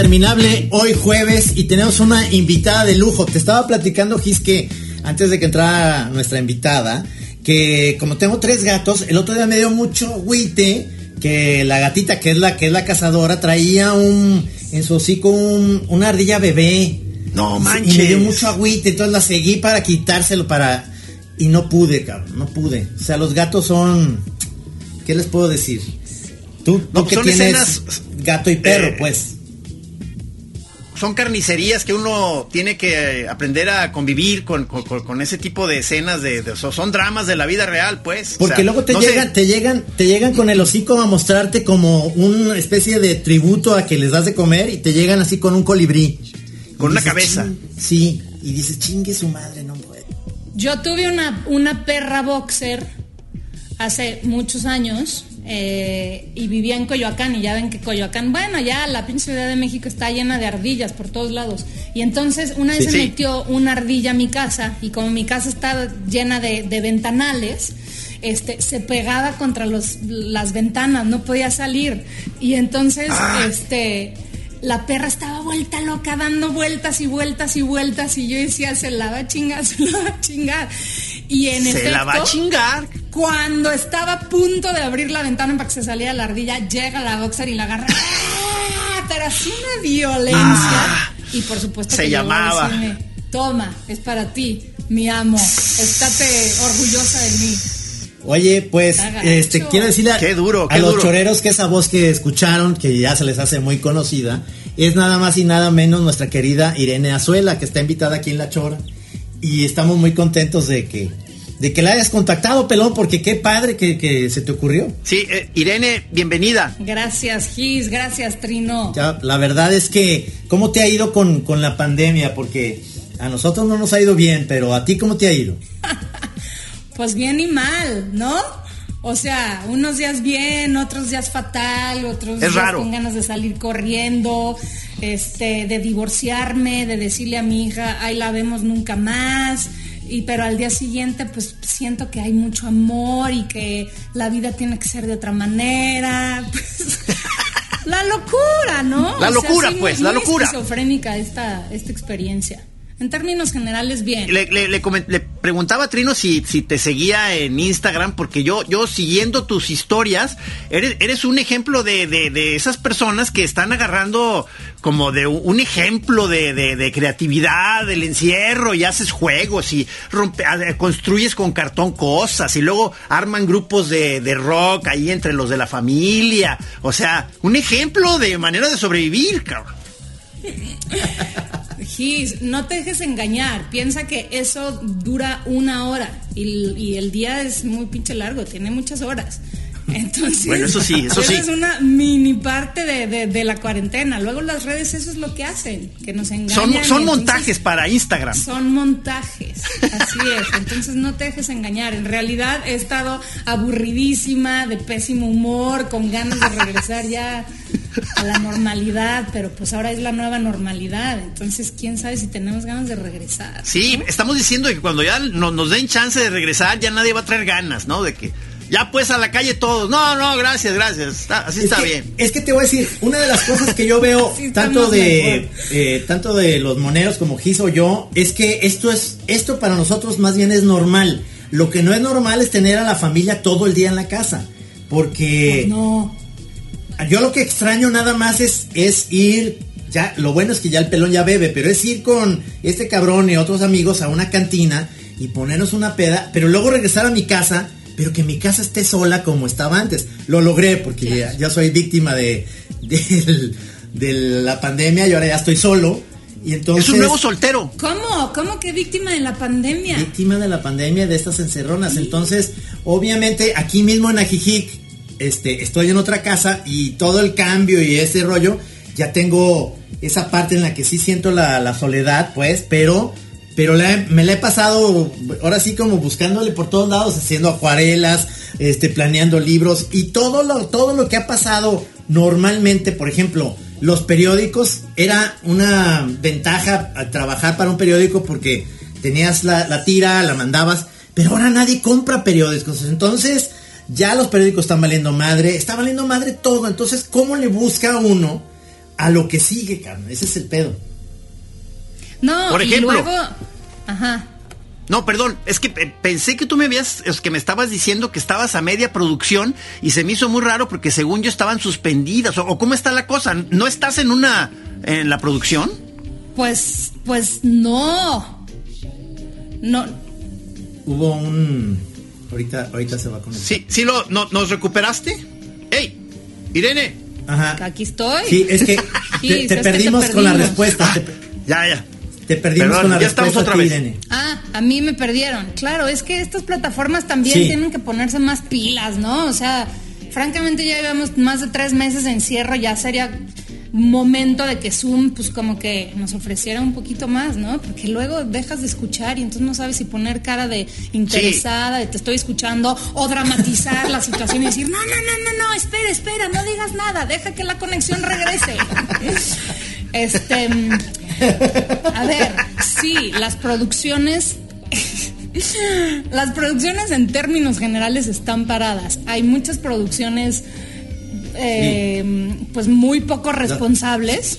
interminable hoy jueves y tenemos una invitada de lujo. Te estaba platicando, Gis, que antes de que entrara nuestra invitada, que como tengo tres gatos, el otro día me dio mucho agüite que la gatita, que es la que es la cazadora, traía un en su hocico un, una ardilla bebé. No manches. Y me dio mucho agüite, entonces la seguí para quitárselo para y no pude, cabrón, no pude. O sea, los gatos son ¿qué les puedo decir? Tú, no, que tienes escenas, gato y perro, eh, pues. Son carnicerías que uno tiene que aprender a convivir con, con, ese tipo de escenas de, son dramas de la vida real, pues. Porque luego te llegan, te llegan, te llegan con el hocico a mostrarte como una especie de tributo a que les das de comer y te llegan así con un colibrí. Con una cabeza. Sí, y dices, chingue su madre, no puede. Yo tuve una, una perra boxer hace muchos años eh, y vivía en Coyoacán y ya ven que Coyoacán, bueno, ya la pinche Ciudad de México está llena de ardillas por todos lados. Y entonces una vez se metió una ardilla a mi casa y como mi casa estaba llena de, ventanales, este, se pegaba contra los, las ventanas, no podía salir. Y entonces, ah. este la perra estaba vuelta loca, dando vueltas y vueltas y vueltas, y yo decía, se la va a chingar, se la va a chingar. Y en se la va a chingar. Cuando estaba a punto de abrir la ventana para que se saliera la ardilla, llega la boxer y la agarra. ¡Ah! Pero así una violencia. Ah. y por supuesto se llamaba. Toma, es para ti, mi amo. Estate orgullosa de mí. Oye, pues, este, quiero decirle a, qué duro, a los choreros que esa voz que escucharon, que ya se les hace muy conocida, es nada más y nada menos nuestra querida Irene Azuela, que está invitada aquí en La Chora. Y estamos muy contentos de que, de que la hayas contactado, Pelón, porque qué padre que, se te ocurrió. Sí, eh, Irene, bienvenida. Gracias, Gis, gracias, Trino. Ya, la verdad es que, ¿cómo te ha ido con, con la pandemia? Porque a nosotros no nos ha ido bien, pero a ti, ¿cómo te ha ido? pues bien y mal, ¿no? O sea, unos días bien, otros días fatal, otros días con ganas de salir corriendo, este, de divorciarme, de decirle a mi hija, ahí la vemos nunca más. Y pero al día siguiente, pues siento que hay mucho amor y que la vida tiene que ser de otra manera. Pues, la locura, ¿no? La locura, pues, la locura. esquizofrénica esta, esta experiencia. En términos generales, bien. Le, le, le, preguntaba a Trino si, si te seguía en Instagram, porque yo, yo siguiendo tus historias, eres, eres un ejemplo de, de, esas personas que están agarrando como de un ejemplo de, de, creatividad, del encierro, y haces juegos y rompe, construyes con cartón cosas, y luego arman grupos de, de rock ahí entre los de la familia. O sea, un ejemplo de manera de sobrevivir, cabrón. Gis, no te dejes engañar. Piensa que eso dura una hora y, el día es muy pinche largo, tiene muchas horas. Entonces, bueno, eso sí, eso sí. Es una mini parte de, la cuarentena. Luego las redes, eso es lo que hacen, que nos engañan. Son, montajes para Instagram. Son montajes, así es. Entonces no te dejes engañar. En realidad he estado aburridísima, de pésimo humor, con ganas de regresar ya a la normalidad, pero pues ahora es la nueva normalidad. Entonces, quién sabe si tenemos ganas de regresar. Sí, estamos diciendo que cuando ya nos den chance de regresar, ya nadie va a traer ganas, ¿no? De que ya pues a la calle todos. No, no, gracias, gracias. así está bien. Es que te voy a decir, una de las cosas que yo veo tanto de eh, tanto de los moneros como Gis o yo, es que esto es esto para nosotros más bien es normal. Lo que no es normal es tener a la familia todo el día en la casa, porque pues no. Yo lo que extraño nada más es es ir ya lo bueno es que ya el pelón ya bebe, pero es ir con este cabrón y otros amigos a una cantina y ponernos una peda, pero luego regresar a mi casa pero que mi casa esté sola como estaba antes. Lo logré porque ya, soy víctima de, de, la pandemia y ahora ya estoy solo. Y entonces, es un nuevo soltero. ¿Cómo? ¿Cómo que víctima de la pandemia? Víctima de la pandemia de estas encerronas. Entonces, obviamente, aquí mismo en Ajijic, este, estoy en otra casa y todo el cambio y ese rollo, ya tengo esa parte en la que sí siento la, soledad, pues, pero pero me la he pasado ahora sí como buscándole por todos lados, haciendo acuarelas, este, planeando libros y todo lo, todo lo que ha pasado normalmente, por ejemplo, los periódicos, era una ventaja trabajar para un periódico porque tenías la tira, la mandabas, pero ahora nadie compra periódicos, entonces ya los periódicos están valiendo madre, está valiendo madre todo, entonces ¿cómo le busca uno a lo que sigue, carnal. Ese es el pedo. No, Por y ejemplo. luego. Ajá. No, perdón, es que pensé que tú me habías, es que me estabas diciendo que estabas a media producción y se me hizo muy raro porque según yo estaban suspendidas o cómo está la cosa, ¿no estás en una en la producción? Pues, pues no. No, Hubo un. Ahorita, ahorita se va a conectar. Sí, sí lo no- nos recuperaste. Ey, Irene, Ajá. aquí estoy. Sí, es que Sí, te, te que te perdimos con la respuesta. Te, ya, ya. te perdimos Perdón, con la ya estamos respuesta. otra a ti, vez. Irene. Ah, a mí me perdieron. Claro, es que estas plataformas también Sí. tienen que ponerse más pilas, ¿no? O sea, francamente ya llevamos más de tres meses de encierro, ya sería momento de que Zoom, pues como que nos ofreciera un poquito más, ¿no? Porque luego dejas de escuchar y entonces no sabes si poner cara de interesada, de te estoy escuchando, o dramatizar la situación y decir, no, no, no, no, no, espera, espera, no digas nada, deja que la conexión regrese. este, a ver, sí, las producciones las producciones en términos generales están paradas. Hay muchas producciones eh, pues muy poco responsables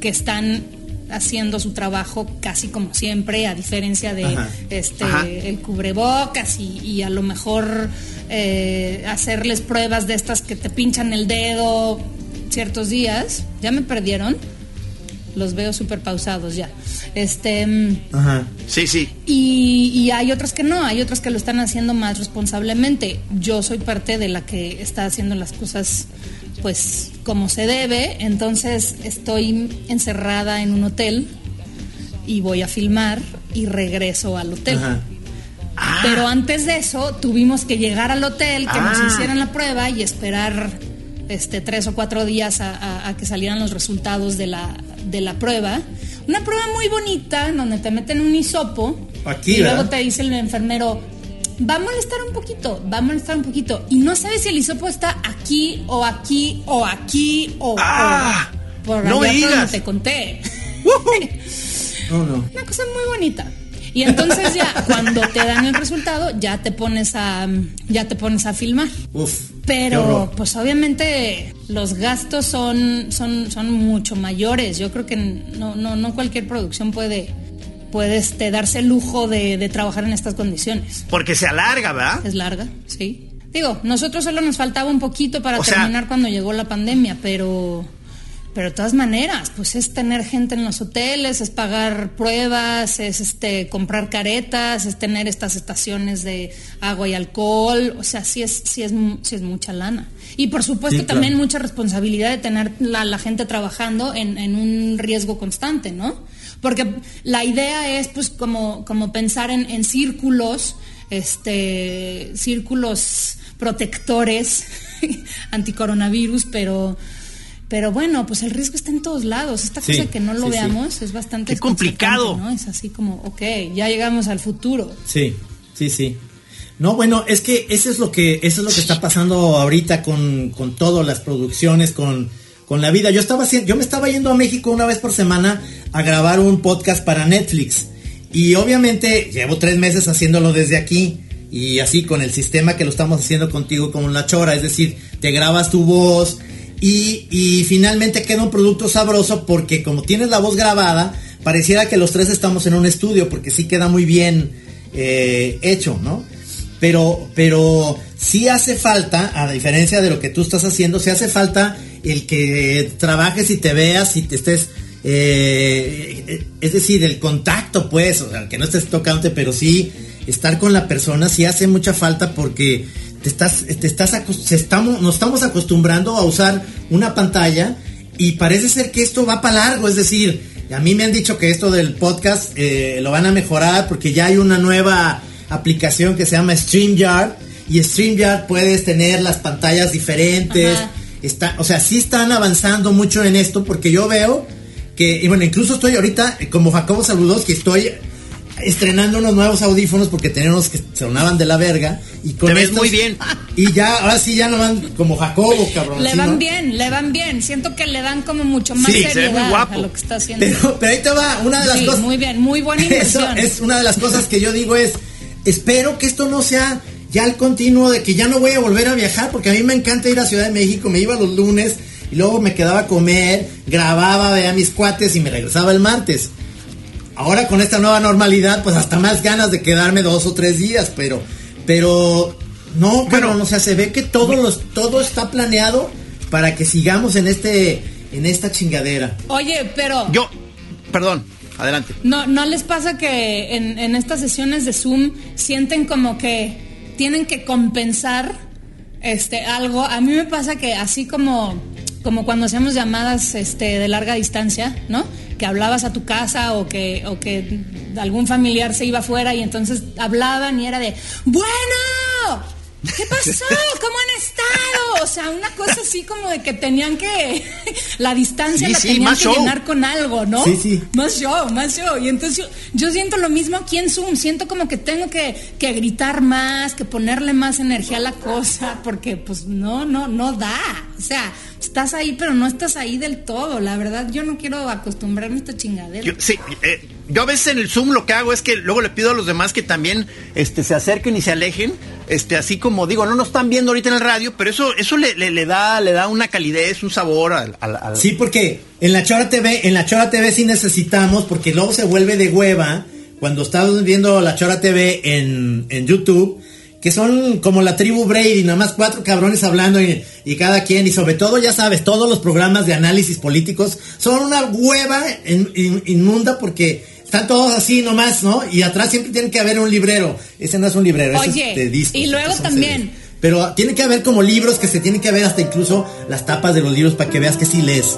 que están haciendo su trabajo casi como siempre, a diferencia de Ajá. este Ajá. el cubrebocas y, y a lo mejor eh, hacerles pruebas de estas que te pinchan el dedo ciertos días. ¿Ya me perdieron? Los veo súper pausados ya. Este. Ajá. Sí, sí. y, y hay otras que no, hay otras que lo están haciendo más responsablemente. Yo soy parte de la que está haciendo las cosas pues como se debe, entonces estoy encerrada en un hotel y voy a filmar y regreso al hotel. Ajá. Pero antes de eso tuvimos que llegar al hotel, que Ah. nos hicieran la prueba y esperar este tres o cuatro días a, a- a que salieran los resultados de la, de la prueba. Una prueba muy bonita donde te meten un hisopo Aquí, y luego ¿verdad? te dice el enfermero, va a molestar un poquito, va a molestar un poquito. Y no sabes si el hisopo está aquí o aquí o aquí o, Ah, o por no allá donde digas. te conté. No, no. Una cosa muy bonita. Y entonces ya cuando te dan el resultado ya te pones a ya te pones a filmar. Uf. Pero pues obviamente los gastos son son son mucho mayores. Yo creo que no no no cualquier producción puede puede este, darse el lujo de, de trabajar en estas condiciones. Porque se alarga, ¿verdad? Es larga, sí. Digo, nosotros solo nos faltaba un poquito para O sea- terminar cuando llegó la pandemia, pero pero de todas maneras, pues es tener gente en los hoteles, es pagar pruebas, es este comprar caretas, es tener estas estaciones de agua y alcohol, o sea, sí es sí es mu- sí es mucha lana. Y por supuesto Sí, claro. también mucha responsabilidad de tener la, la gente trabajando en, en un riesgo constante, ¿no? Porque la idea es pues como, como pensar en, en círculos, este, círculos protectores anticoronavirus, pero, pero bueno, pues el riesgo está en todos lados. Esta Sí, cosa que no lo sí, sí. veamos es bastante Qué complicado. ¿no? Es así como, ok, ya llegamos al futuro. Sí, sí, sí. No, bueno, es que eso es lo que, eso es lo que está pasando ahorita con, con todas las producciones, con, con la vida. Yo estaba yo me estaba yendo a México una vez por semana a grabar un podcast para Netflix. Y obviamente llevo tres meses haciéndolo desde aquí. Y así con el sistema que lo estamos haciendo contigo como la chora. Es decir, te grabas tu voz. Y, y finalmente queda un producto sabroso porque como tienes la voz grabada, pareciera que los tres estamos en un estudio porque sí queda muy bien eh, hecho, ¿no? Pero, pero sí hace falta, a diferencia de lo que tú estás haciendo, sí hace falta el que trabajes y te veas y te estés, eh, es decir, el contacto, pues, o sea, que no estés tocante, pero sí estar con la persona sí hace mucha falta porque te estás, te estás, se estamos, nos estamos acostumbrando a usar una pantalla y parece ser que esto va para largo, es decir, a mí me han dicho que esto del podcast eh, lo van a mejorar porque ya hay una nueva aplicación que se llama StreamYard y StreamYard puedes tener las pantallas diferentes. Está, o sea, sí están avanzando mucho en esto porque yo veo que, y bueno, incluso estoy ahorita, eh, como Jacobo Saludos, que estoy estrenando unos nuevos audífonos porque teníamos que sonaban de la verga y con Te ves estos- muy bien. y ya ahora sí ya no van como Jacobo cabrón Le así, van ¿no? bien, le van bien. Siento que le dan como mucho más Sí, se ve muy seriedad guapo. a lo que está haciendo. pero, pero ahí te va una de las Sí, cosas muy bien, muy buena Eso es una de las cosas que yo digo es, espero que esto no sea ya el continuo de que ya no voy a volver a viajar, porque a mí me encanta ir a Ciudad de México, me iba los lunes y luego me quedaba a comer, grababa, veía a mis cuates y me regresaba el martes. Ahora con esta nueva normalidad, pues hasta más ganas de quedarme dos o tres días, pero, pero no, bueno, o sea, se ve que todo los, todo está planeado para que sigamos en este, en esta chingadera. Oye, pero. Yo, perdón, adelante. No, ¿no les pasa que en, en estas sesiones de Zoom sienten como que tienen que compensar este algo? A mí me pasa que así como como cuando hacemos llamadas este, de larga distancia, ¿no? Que hablabas a tu casa o que, o que algún familiar se iba afuera y entonces hablaban y era de, bueno, ¿Qué pasó? ¿Cómo han estado? O sea, una cosa así como de que tenían que. La distancia Sí, la sí, tenían que show. llenar con algo, ¿no? Sí, sí. Más show, más show. Y entonces yo, yo siento lo mismo aquí en Zoom. Siento como que tengo que, que gritar más, que ponerle más energía a la cosa, porque pues no, no, no da. O sea, estás ahí, pero no estás ahí del todo. La verdad, yo no quiero acostumbrarme a esta chingadera. Yo, sí, eh, yo a veces en el Zoom lo que hago es que luego le pido a los demás que también este, se acerquen y se alejen. Este, así como digo, no nos están viendo ahorita en el radio, pero eso, eso le, le- le da, le da una calidez, un sabor al, al- al- Sí, porque en la Chora TV, en la Chora TV sí necesitamos, porque luego se vuelve de hueva cuando estamos viendo la Chora TV en, en YouTube, que son como la tribu Brady, nada más cuatro cabrones hablando y, y cada quien, y sobre todo, ya sabes, todos los programas de análisis políticos son una hueva in- in- inmunda porque están todos así nomás, ¿no? Y atrás siempre tiene que haber un librero. Ese no es un librero, ese Oye, es de discos. y luego también- CDs. Pero tiene que haber como libros que se tienen que ver hasta incluso las tapas de los libros para que veas que sí lees.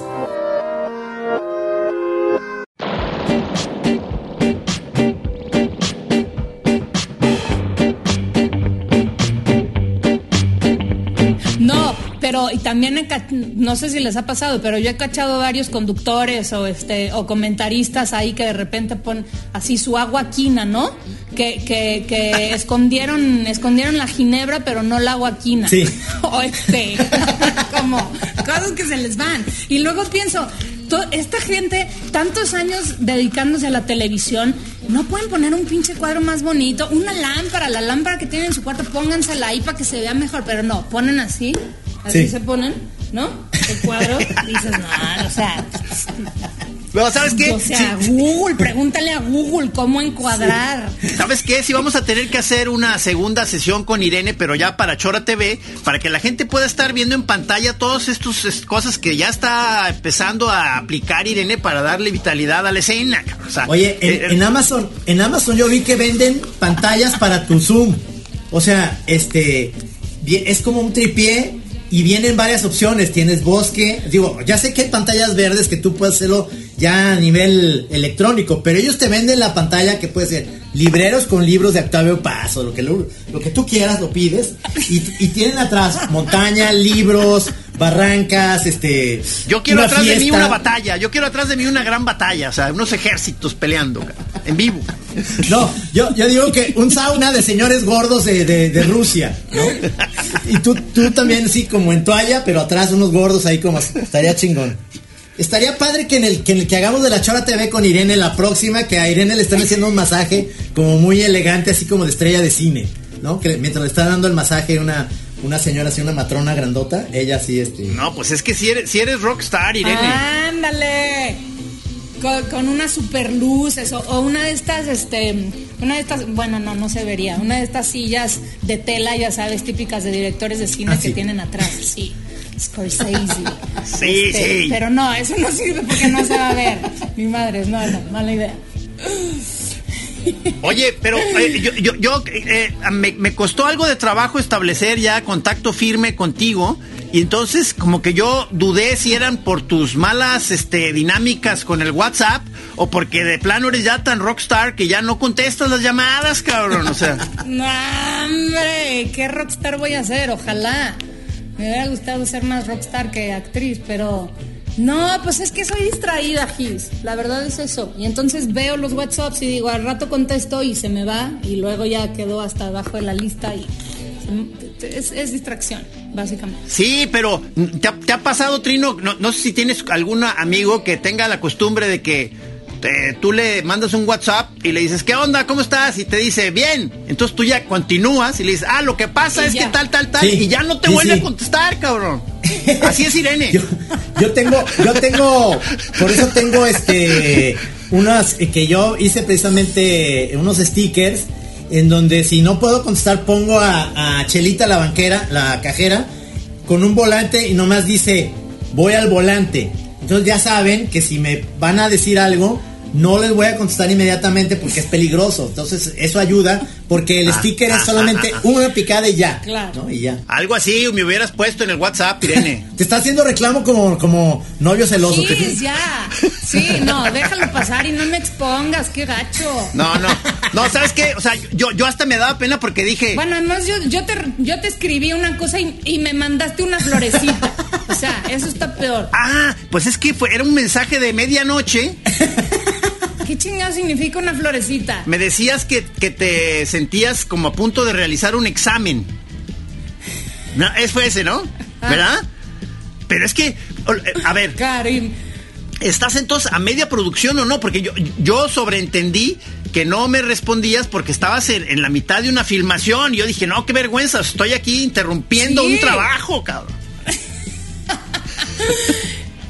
Y también he no sé si les ha pasado, pero yo he cachado varios conductores o este o comentaristas ahí que de repente ponen así su agua quina, ¿no? Que, que, que escondieron escondieron la ginebra, pero no la agua quina. Sí. O este, como cosas que se les van. Y luego pienso, to- esta gente, tantos años dedicándose a la televisión, no pueden poner un pinche cuadro más bonito, una lámpara, la lámpara que tienen en su cuarto, póngansela ahí para que se vea mejor, pero no, ponen así, así Sí. se ponen, ¿no? El cuadro, y dices, no, o sea, Pero ¿sabes qué? o sea, Google, pregúntale a Google cómo encuadrar. ¿Sabes qué? Si vamos a tener que hacer una segunda sesión con Irene, pero ya para Chora TV, para que la gente pueda estar viendo en pantalla todas estas cosas que ya está empezando a aplicar Irene para darle vitalidad a la escena. cabrón. O sea, Oye, en, eh, en Amazon, en Amazon yo vi que venden pantallas para tu Zoom. O sea, este es como un tripié y vienen varias opciones. Tienes bosque, digo, ya sé que hay pantallas verdes que tú puedes hacerlo ya a nivel electrónico, pero ellos te venden la pantalla que puede ser libreros con libros de Octavio Paz o lo que lo, lo que tú quieras lo pides y, y tienen atrás montaña, libros, barrancas, este yo quiero atrás de mí una batalla, yo quiero atrás de mí una gran batalla, o sea, unos ejércitos peleando en vivo. No, yo, yo digo que un sauna de señores gordos de, de- de Rusia, ¿no? Y tú, tú también, sí, como en toalla, pero atrás unos gordos ahí como estaría chingón. Estaría padre que en el que, en el que hagamos de la Chora TV con Irene la próxima, que a Irene le están haciendo un masaje como muy elegante, así como de estrella de cine, ¿no? Que mientras le está dando el masaje una, una señora así, una matrona grandota, ella sí, este... No, pues es que si eres, si eres rockstar, Irene. Ándale. Con, con unas super luces o, o una de estas, este, una de estas, bueno, no, no se vería, una de estas sillas de tela, ya sabes, típicas de directores de cine Ah, que sí. tienen atrás, sí. Scorsese. Sí, sí. Pero no, eso no sirve porque no se va a ver. Mi madre, no, no, mala idea. Oye, pero eh, yo, yo, yo, eh, me, me costó algo de trabajo establecer ya contacto firme contigo y entonces como que yo dudé si eran por tus malas este, dinámicas con el WhatsApp o porque de plano eres ya tan rockstar que ya no contestas las llamadas, cabrón. O sea, No, hombre, ¿qué rockstar voy a hacer? Ojalá. Me hubiera gustado ser más rockstar que actriz, pero no, pues es que soy distraída, Gis. La verdad es eso. Y entonces veo los WhatsApps y digo, al rato contesto y se me va y luego ya quedó hasta abajo de la lista y es, es distracción, básicamente. sí, pero ¿te ha, te ha pasado, Trino? No, no sé si tienes algún amigo que tenga la costumbre de que eh, tú le mandas un WhatsApp y le dices, ¿qué onda? ¿Cómo estás? Y te dice, bien. Entonces tú ya continúas y le dices, ah, lo que pasa Y es ya. que tal, tal, tal. Sí, Y ya no te sí, vuelve sí. a contestar, cabrón. Así es Irene. Yo, yo tengo, yo tengo, por eso tengo este, unas eh, que yo hice precisamente unos stickers en donde si no puedo contestar pongo a, Chelita la banquera, la cajera, con un volante y nomás dice, voy al volante. Entonces ya saben que si me van a decir algo, no les voy a contestar inmediatamente porque es peligroso. Entonces eso ayuda porque el Ah, sticker ah, es solamente ah, ah, una picada y ya. Claro. ¿no? Y ya. Algo así me hubieras puesto en el WhatsApp, Irene. Te está haciendo reclamo como, como novio celoso. Sí, ¿te- ya. Sí, no, déjalo pasar y no me expongas, qué gacho. No, no. No, ¿sabes qué? O sea, yo, yo hasta me daba pena porque dije. Bueno, además yo, yo, te, yo te escribí una cosa y, y me mandaste una florecita. O sea, eso está peor. Ah, pues es que fue, era un mensaje de medianoche. ¿Qué chingado significa una florecita? Me decías que, que te sentías como a punto de realizar un examen. No, es fue ese, ¿no? Ah. ¿Verdad? Pero es que, eh, a ver, Karim. ¿estás entonces a media producción o no? Porque yo, yo sobreentendí que no me respondías porque estabas en, en la mitad de una filmación. Y yo dije, no, qué vergüenza, estoy aquí interrumpiendo Sí. un trabajo, cabrón.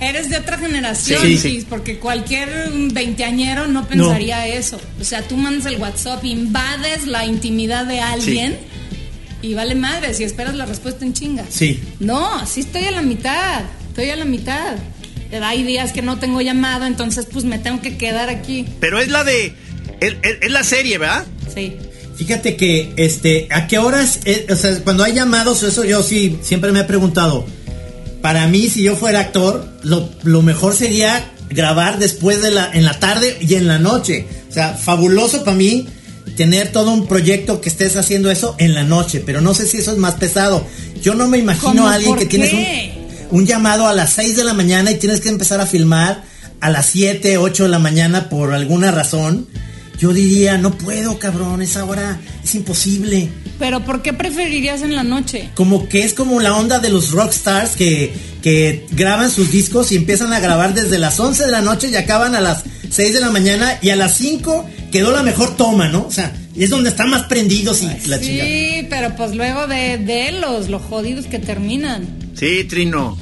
Eres de otra generación, Sí, porque cualquier veinteañero no pensaría eso. O sea, tú mandas el WhatsApp, invades la intimidad de alguien y vale madre si esperas la respuesta en chinga. Sí. No, sí estoy a la mitad, estoy a la mitad. Hay días que no tengo llamado, entonces pues me tengo que quedar aquí. Pero es la de. Es, es- es la serie, ¿verdad? Sí. Fíjate que, este, ¿a qué horas? eh, o sea, cuando hay llamados, eso yo sí siempre me he preguntado. Para mí, si yo fuera actor, lo, lo mejor sería grabar después de la, en la tarde y en la noche. O sea, fabuloso para mí tener todo un proyecto que estés haciendo eso en la noche, pero no sé si eso es más pesado. Yo no me imagino a alguien ¿Por que tienes un, un llamado a las 6 de la mañana y tienes que empezar a filmar a las 7, 8 de la mañana por alguna razón. Yo diría, no puedo, cabrón, esa hora es imposible. Pero ¿por qué preferirías en la noche? Como que es como la onda de los rockstars que, que graban sus discos y empiezan a grabar desde las 11 de la noche y acaban a las 6 de la mañana y a las 5 quedó la mejor toma, ¿no? O sea, y es donde están más prendidos y la chingada. Sí, pero pues luego de, de los, los jodidos que terminan. Sí, Trino.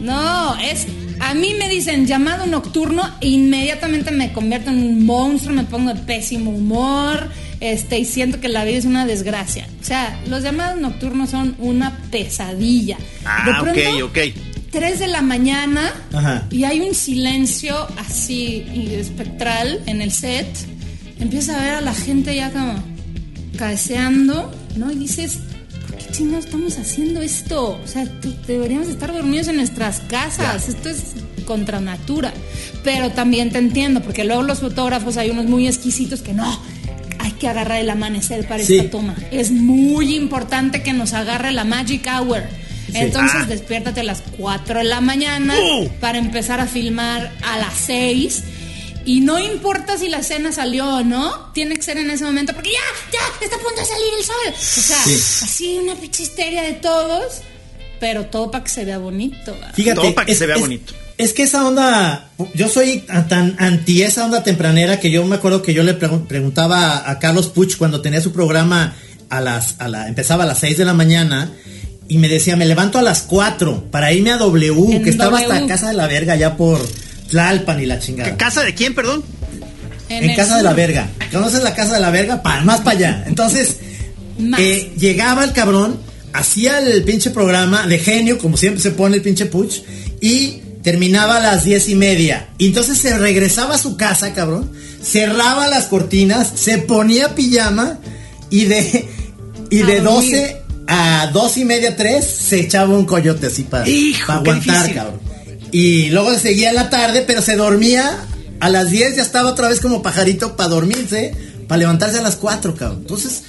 No, es. A mí me dicen llamado nocturno, e inmediatamente me convierto en un monstruo, me pongo de pésimo humor, este, y siento que la vida es una desgracia. O sea, los llamados nocturnos son una pesadilla. Ah, ok, ok. 3 de la mañana Ajá. y hay un silencio así espectral en el set. Empieza a ver a la gente ya como cabeceando, ¿no? Y dices, ¿por qué chingados estamos haciendo esto? O sea, deberíamos estar dormidos en nuestras casas. Esto es contra natura. Pero también te entiendo, porque luego los fotógrafos hay unos muy exquisitos que no. Hay que agarrar el amanecer para Sí. esta toma. Es muy importante que nos agarre la magic hour. Entonces Ah. despiértate a las 4 de la mañana Uh. para empezar a filmar a las 6. Y no importa si la escena salió o no, tiene que ser en ese momento porque ya, ya, está a punto de salir el sol. O sea, Sí. así una pinche histeria de todos, pero todo para que se vea bonito. ¿verdad? Fíjate, Todo para que se vea bonito. Es que esa onda, yo soy tan anti esa onda tempranera que yo me acuerdo que yo le pregun- preguntaba a, Carlos Puch cuando tenía su programa a las, a la, empezaba a las 6 de la mañana y me decía, me levanto a las 4 para irme a W, En que estaba hasta. Casa de la Verga, allá por Tlalpan y la chingada. ¿Casa de quién, perdón? En, Casa de la. Verga. ¿Conoces la Casa de la Verga? Pa, más para allá. Entonces, eh, llegaba el cabrón, hacía el pinche programa de genio, como siempre se pone el pinche Puch, y terminaba a las diez y media. Y entonces se regresaba a su casa, cabrón, cerraba las cortinas, se ponía pijama y de, y A de dormir. 12 a dos y media, tres, se echaba un coyote así para, Hijo, para aguantar, difícil. cabrón. Y luego seguía en la tarde, pero se dormía a las 10 ya estaba otra vez como pajarito para dormirse, para levantarse a las 4, cabrón. Entonces,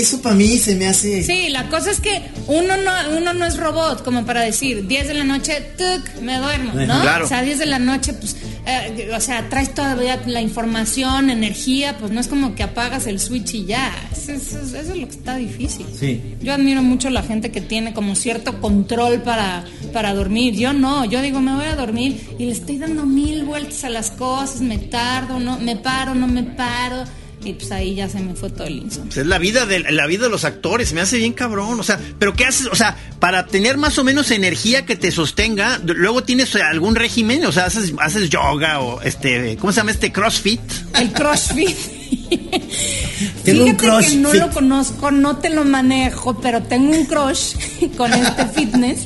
eso para mí se me hace... Sí, la cosa es que uno no, uno no es robot como para decir 10 de la noche, tuc, me duermo, ¿no? Claro. O sea, 10 de la noche, pues, eh, o sea, traes todavía la información, energía, pues no es como que apagas el switch y ya. Eso, eso- eso es lo que está difícil. Sí. Yo admiro mucho la gente que tiene como cierto control para, para dormir. Yo no, yo digo, me voy a dormir y le estoy dando mil vueltas a las cosas, me tardo, no, me paro, no me paro. Y pues ahí ya se me fue todo el insomnio. Es la vida de la vida de los actores, me hace bien cabrón, o sea, pero ¿qué haces? O sea, para tener más o menos energía que te sostenga, luego tienes algún régimen, o sea, haces, haces yoga o este, ¿cómo se llama este CrossFit? El CrossFit. Tengo un Fíjate crush que no fit. lo conozco, no te lo manejo, pero tengo un crush con este fitness.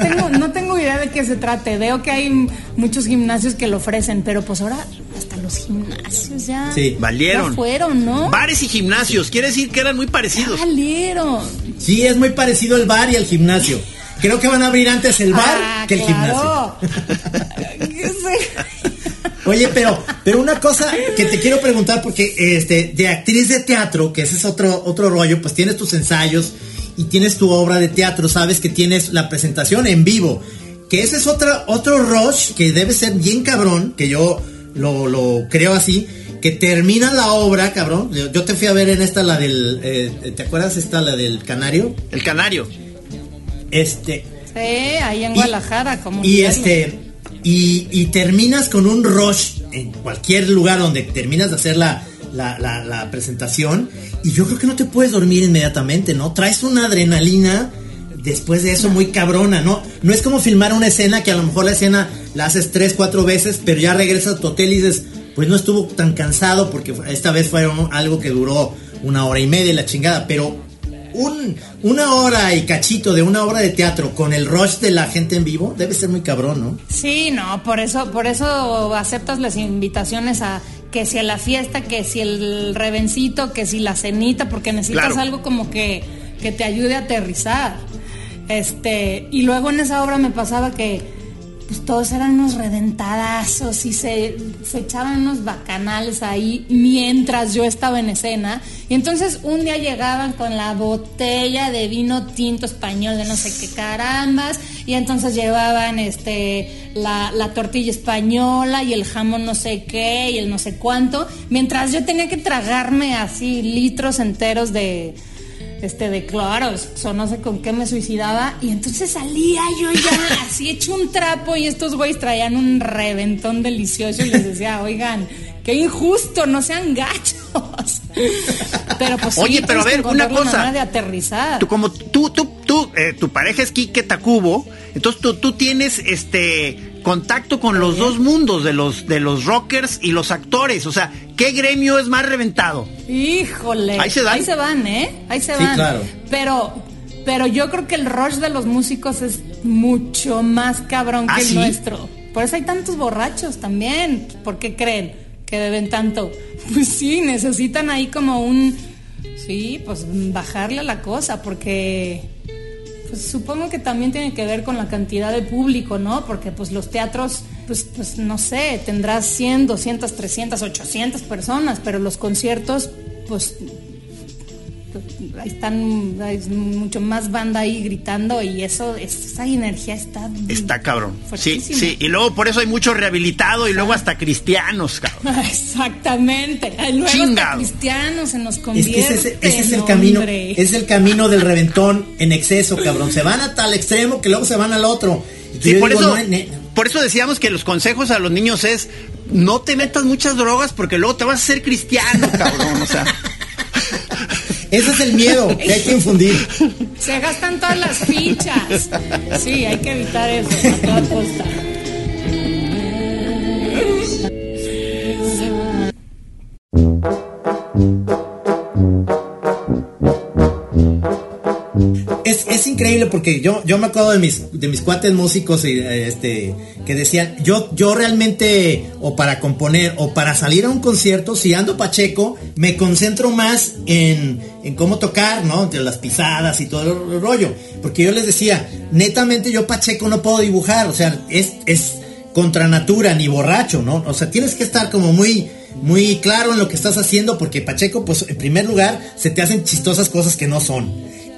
Tengo- no tengo idea de qué se trate. Veo que hay muchos gimnasios que lo ofrecen, pero pues ahora hasta los gimnasios ya, Sí. Valieron. ya fueron, ¿no? Bares y gimnasios, quiere decir que eran muy parecidos. Valieron. Sí, es muy parecido el bar y el gimnasio. Creo que van a abrir antes el bar Ah, que el claro. gimnasio. Oye, pero, pero una cosa que te quiero preguntar, porque este, de actriz de teatro, que ese es otro, otro rollo, pues tienes tus ensayos y tienes tu obra de teatro, sabes que tienes la presentación en vivo. Que ese es otra, otro rush que debe ser bien cabrón, que yo lo, lo creo así, que termina la obra, cabrón. Yo yo te fui a ver en esta, la del, eh, ¿te acuerdas esta, la del Canario? El canario. Este, Sí, ahí en Y- Guadalajara, como y este y, terminas con un rush en cualquier lugar donde terminas de hacer la, la, la- presentación y yo creo que no te puedes dormir inmediatamente, ¿no? Traes una adrenalina después de eso muy cabrona, ¿no? No es como filmar una escena que a lo mejor la escena la haces tres, cuatro veces, pero ya regresas a tu hotel y dices, pues no estuvo tan cansado porque esta vez fue algo que duró una hora y media y la chingada, pero un, una hora y cachito de una obra de teatro con el rush de la gente en vivo debe ser muy cabrón, ¿no? Sí, no, por eso, por eso aceptas las invitaciones a que si a la fiesta, que si el revencito, que si la cenita, porque necesitas Claro. algo como que, que te ayude a aterrizar. Este, y luego en esa obra me pasaba que pues todos eran unos reventadazos y se, echaban unos bacanales ahí mientras yo estaba en escena. Y entonces un día llegaban con la botella de vino tinto español de no sé qué carambas. Y entonces llevaban este la tortilla española y el jamón no sé qué y el no sé cuánto. Mientras yo tenía que tragarme así litros enteros de este de claros, o no sé con qué me suicidaba y entonces salía yo ya así hecho un trapo y estos güeyes traían un reventón delicioso y les decía, oigan, qué injusto, no sean gachos. Pero pues sí, Oye, pero a ver, una cosa. manera de aterrizar. Tú, como tú, tú, tú, eh, tu pareja es Quique Tacubo, entonces tú, tú tienes este contacto con los dos mundos de los de los rockers y los actores, o sea, ¿qué gremio es más reventado? Híjole. Ahí se dan. van, ¿eh? Ahí se Sí, van. claro. Pero, pero yo creo que el rush de los músicos es mucho más cabrón ¿Ah, que el sí? nuestro. Por eso hay tantos borrachos también. ¿Por qué creen que beben tanto? Pues sí, necesitan ahí como un... Sí, pues bajarle a la cosa, porque... Pues supongo que también tiene que ver con la cantidad de público, ¿no? Porque pues los teatros, pues, pues no sé, tendrás 100, 200, 300, 800 personas, pero los conciertos, pues, están, hay mucho más banda ahí gritando y eso, esa energía está... Está cabrón. Sí, Fuertísimo. sí, y luego por eso hay mucho rehabilitado y luego hasta cristianos, cabrón. Exactamente. Y Luego hasta cristianos se nos Es convierte. que ese, es- ese es el no, camino, es el camino del reventón en exceso, cabrón. Se van a tal extremo que luego se van al otro. Y Sí, por digo, eso, no, ne- por eso decíamos que los consejos a los niños es no te metas muchas drogas porque luego te vas a ser cristiano, cabrón. O sea, ese es el miedo que hay que infundir. Se gastan todas las fichas. Sí, hay que evitar eso a toda costa. Porque yo, yo me acuerdo de mis, de mis cuates músicos eh, este, que decían, yo, yo realmente, o para componer, o para salir a un concierto, si ando pacheco, me concentro más en, en cómo tocar, ¿no? Entre las pisadas y todo el rollo. Porque yo les decía, netamente yo pacheco no puedo dibujar, o sea, es, es contra natura, ni borracho, ¿no? O sea, tienes que estar como muy, muy claro en lo que estás haciendo, porque Pacheco, pues en primer lugar, se te hacen chistosas cosas que no son.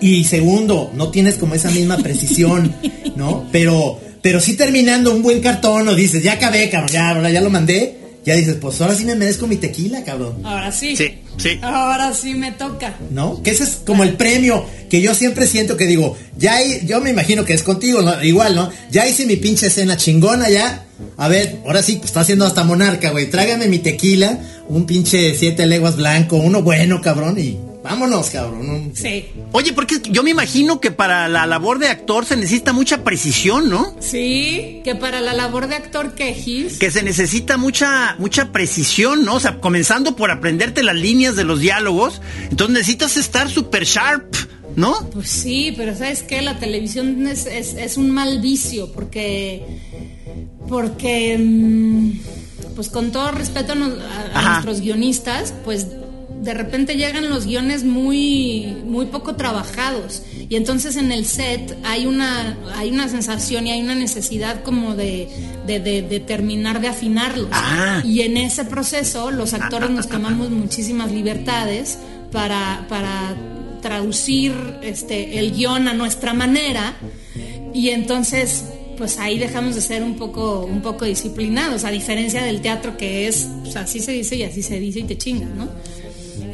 Y segundo, no tienes como esa misma precisión, ¿no? Pero, pero sí terminando un buen cartón o dices, ya acabé, cabrón, ya, ahora ya lo mandé. ya dices, pues ahora sí me merezco mi tequila, cabrón. Ahora sí. Sí, sí. Ahora sí me toca. ¿No? Que ese es como el premio que yo siempre siento que digo, ya hay, yo me imagino que es contigo, ¿no? igual, ¿no? Ya hice mi pinche escena chingona, ya. A ver, ahora sí, pues está haciendo hasta monarca, güey. Tráigame mi tequila, un pinche siete leguas blanco, uno bueno, cabrón, y vámonos, cabrón. Sí. Oye, porque yo me imagino que para la labor de actor se necesita mucha precisión, ¿no? Sí, que para la labor de actor quejis. Que se necesita mucha, mucha precisión, ¿no? O sea, comenzando por aprenderte las líneas de los diálogos. Entonces necesitas estar súper sharp. ¿No? Pues sí, pero ¿sabes qué? La televisión es, es, es un mal vicio porque porque mm, pues con todo respeto a, nuestros guionistas, pues de repente llegan los guiones muy muy poco trabajados y entonces en el set hay una hay una sensación y hay una necesidad como de, de, de- de terminar de afinarlos Ah. y en ese proceso los actores nos tomamos muchísimas libertades para para traducir este el guion a nuestra manera y entonces, pues ahí dejamos de ser un poco, un poco disciplinados, a diferencia del teatro que es, pues así se dice y así se dice y te chingas, ¿no?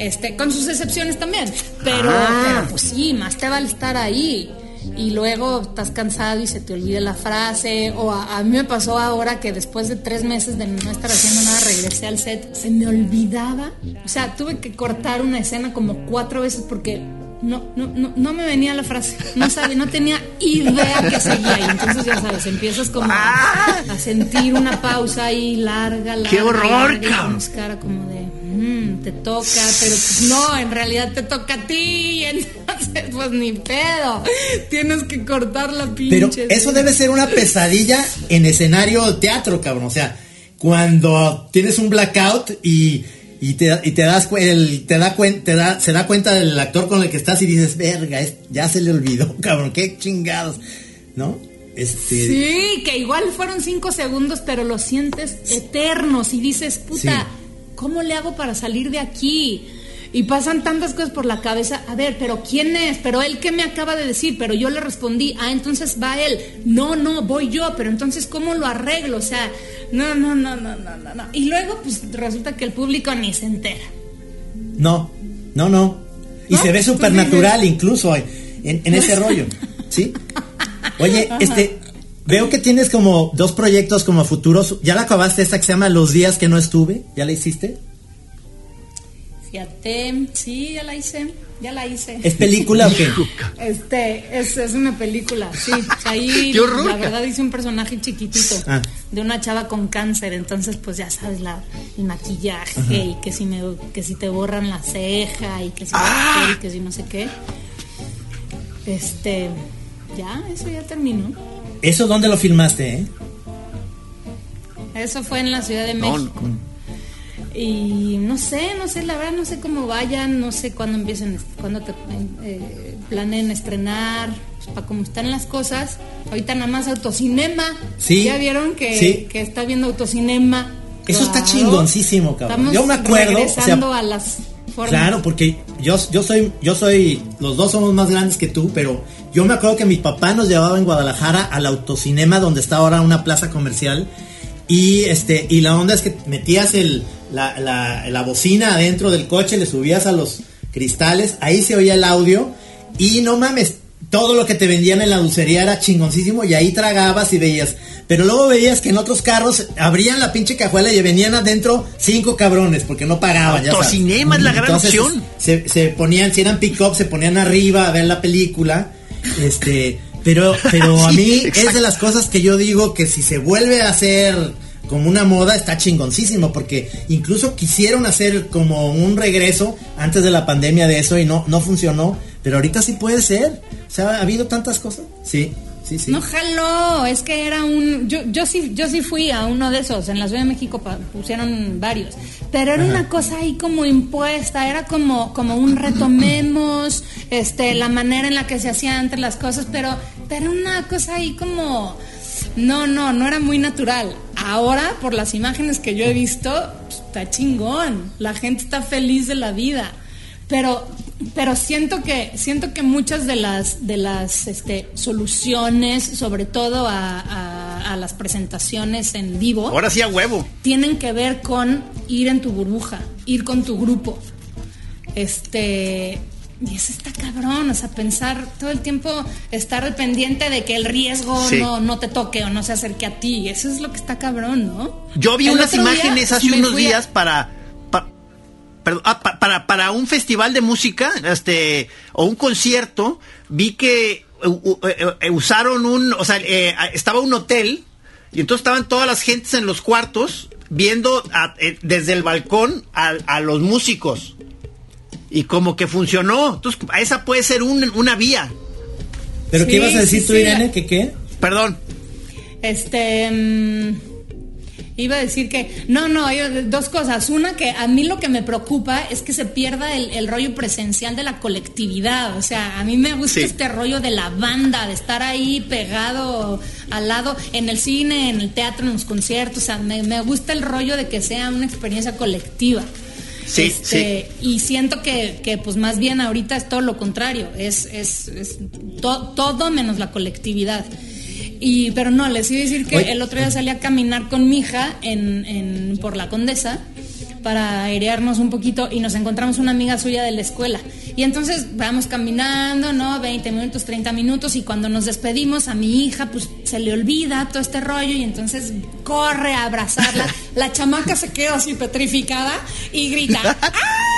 Este, con sus excepciones también. Pero, Ah. pero pues sí, más te vale estar ahí. Y luego estás cansado y se te olvida la frase. O a, a mí me pasó ahora que después de tres meses de no estar haciendo nada, regresé al set, se me olvidaba. O sea, tuve que cortar una escena como cuatro veces porque no, no, no, no me venía la frase. No sabía, no tenía idea que seguía. Y entonces ya sabes, empiezas como a, a sentir una pausa ahí larga, larga. ¡Qué horror, larga, cabrón! como de, "Mm, te toca, pero pues no, en realidad te toca a ti. Y entonces, pues ni pedo. Tienes que cortar la pinche. Pero eso debe ser una pesadilla en escenario teatro, cabrón. O sea, cuando tienes un blackout y, y te, y te das el, te da cuen- te da, se da cuenta del actor con el que estás y dices, verga, es- ya se le olvidó, cabrón, qué chingados, ¿no? Este, Sí, que igual fueron cinco segundos, pero los sientes eternos y dices, puta, Sí. ¿Cómo le hago para salir de aquí? Y pasan tantas cosas por la cabeza. A ver, pero ¿quién es? Pero él qué me acaba de decir, pero yo le respondí, ah, entonces va él. No, no, voy yo, pero entonces ¿cómo lo arreglo? O sea, no, no, no, no, no, no. no. Y luego, pues resulta que el público ni se entera. No, no, no. Y ¿No? se ve Pues supernatural incluso en, en ese rollo, ¿sí? Oye, este, veo que tienes como dos proyectos como futuros. ¿Ya la acabaste esta que se llama Los días que no estuve? ¿Ya la hiciste? Fíjate, sí, ya la hice, ya la hice. ¿Es película o qué? Este, es, es una película, sí. Ahí, la verdad, hice un personaje chiquitito Ah. de una chava con cáncer. Entonces, pues ya sabes, la, el maquillaje y que si, me, que si te borran la ceja y que si, no sé qué, y que si no sé qué. Este, ya, eso ya terminó. ¿Eso dónde lo filmaste, eh? Eso fue en la Ciudad de No, México. Y no sé, no sé, la verdad no sé cómo vayan, no sé cuándo empiecen, cuándo te, eh, planeen estrenar, pues, para cómo están las cosas. Ahorita nada más autocinema. Sí, Ya vieron que, sí. que está viendo autocinema. Eso está chingoncísimo, cabrón. Estamos Yo me acuerdo, regresando o sea, a las formas. Claro, porque yo, yo soy, yo soy, los dos somos más grandes que tú, pero yo me acuerdo que mi papá nos llevaba en Guadalajara al autocinema donde está ahora una plaza comercial y este y la onda es que metías el la, la, la bocina adentro del coche, le subías a los cristales, ahí se oía el audio y no mames, todo lo que te vendían en la dulcería era chingoncísimo y ahí tragabas y veías. Pero luego veías que en otros carros abrían la pinche cajuela y venían adentro cinco cabrones porque no pagaban. ya sabes. Autocinema es la gran Entonces, opción. Se, se ponían, si eran pick-up, se ponían arriba a ver la película. Este, pero, pero a mí exacto. es de las cosas que yo digo que si se vuelve a hacer como una moda está chingoncísimo porque incluso quisieron hacer como un regreso antes de la pandemia de eso y no no funcionó, pero ahorita sí puede ser. O sea, ha habido tantas cosas. Sí, sí, sí. No jaló, es que era un yo yo sí yo sí fui a uno de esos en la Ciudad de México pusieron varios, pero era una cosa ahí como impuesta, era como como un retomemos este la manera en la que se hacían antes las cosas, pero pero una cosa ahí como no, no, no era muy natural. Ahora, por las imágenes que yo he visto, pues, está chingón. La gente está feliz de la vida. Pero, pero siento que, siento que muchas de las, de las este, soluciones, sobre todo a, a- a las presentaciones en vivo. Ahora sí a huevo. Tienen que ver con ir en tu burbuja, ir con tu grupo. Este, y eso está cabrón, o sea, pensar todo el tiempo, estar pendiente de que el riesgo Sí. no, no te toque o no se acerque a ti. Eso es lo que está cabrón, ¿no? Yo vi El unas día, imágenes hace unos a- días para, pa- perdón, ah, pa- para para un festival de música, este o un concierto, vi que uh, uh, eh, eh, usaron un, o sea, eh, estaba un hotel y entonces estaban todas las gentes en los cuartos viendo a- eh, desde el balcón a, a los músicos y como que funcionó. Entonces esa puede ser un- una vía. ¿Pero Sí, qué ibas a decir sí, tú, sí, Irene? ¿Que qué? Perdón. Este. mm, iba a decir que. No, no, yo- dos cosas. Una, que a mí lo que me preocupa es que se pierda el, el rollo presencial de la colectividad. O sea, a mí me gusta Sí. este rollo de la banda, de estar ahí pegado al lado, en el cine, en el teatro, en los conciertos. O sea, me, me gusta el rollo de que sea una experiencia colectiva. Sí, Este, Y siento que, que, pues más bien ahorita es todo lo contrario, es, es, es to- todo menos la colectividad. Y, pero no, les iba a decir que Oye. el otro día salí a caminar con mi hija en, en- por la Condesa para airearnos un poquito y nos encontramos una amiga suya de la escuela. Y entonces vamos caminando, ¿no? 20 minutos, 30 minutos y cuando nos despedimos a mi hija pues se le olvida todo este rollo y entonces corre a abrazarla. La chamaca se queda así petrificada y grita. ¡Ah!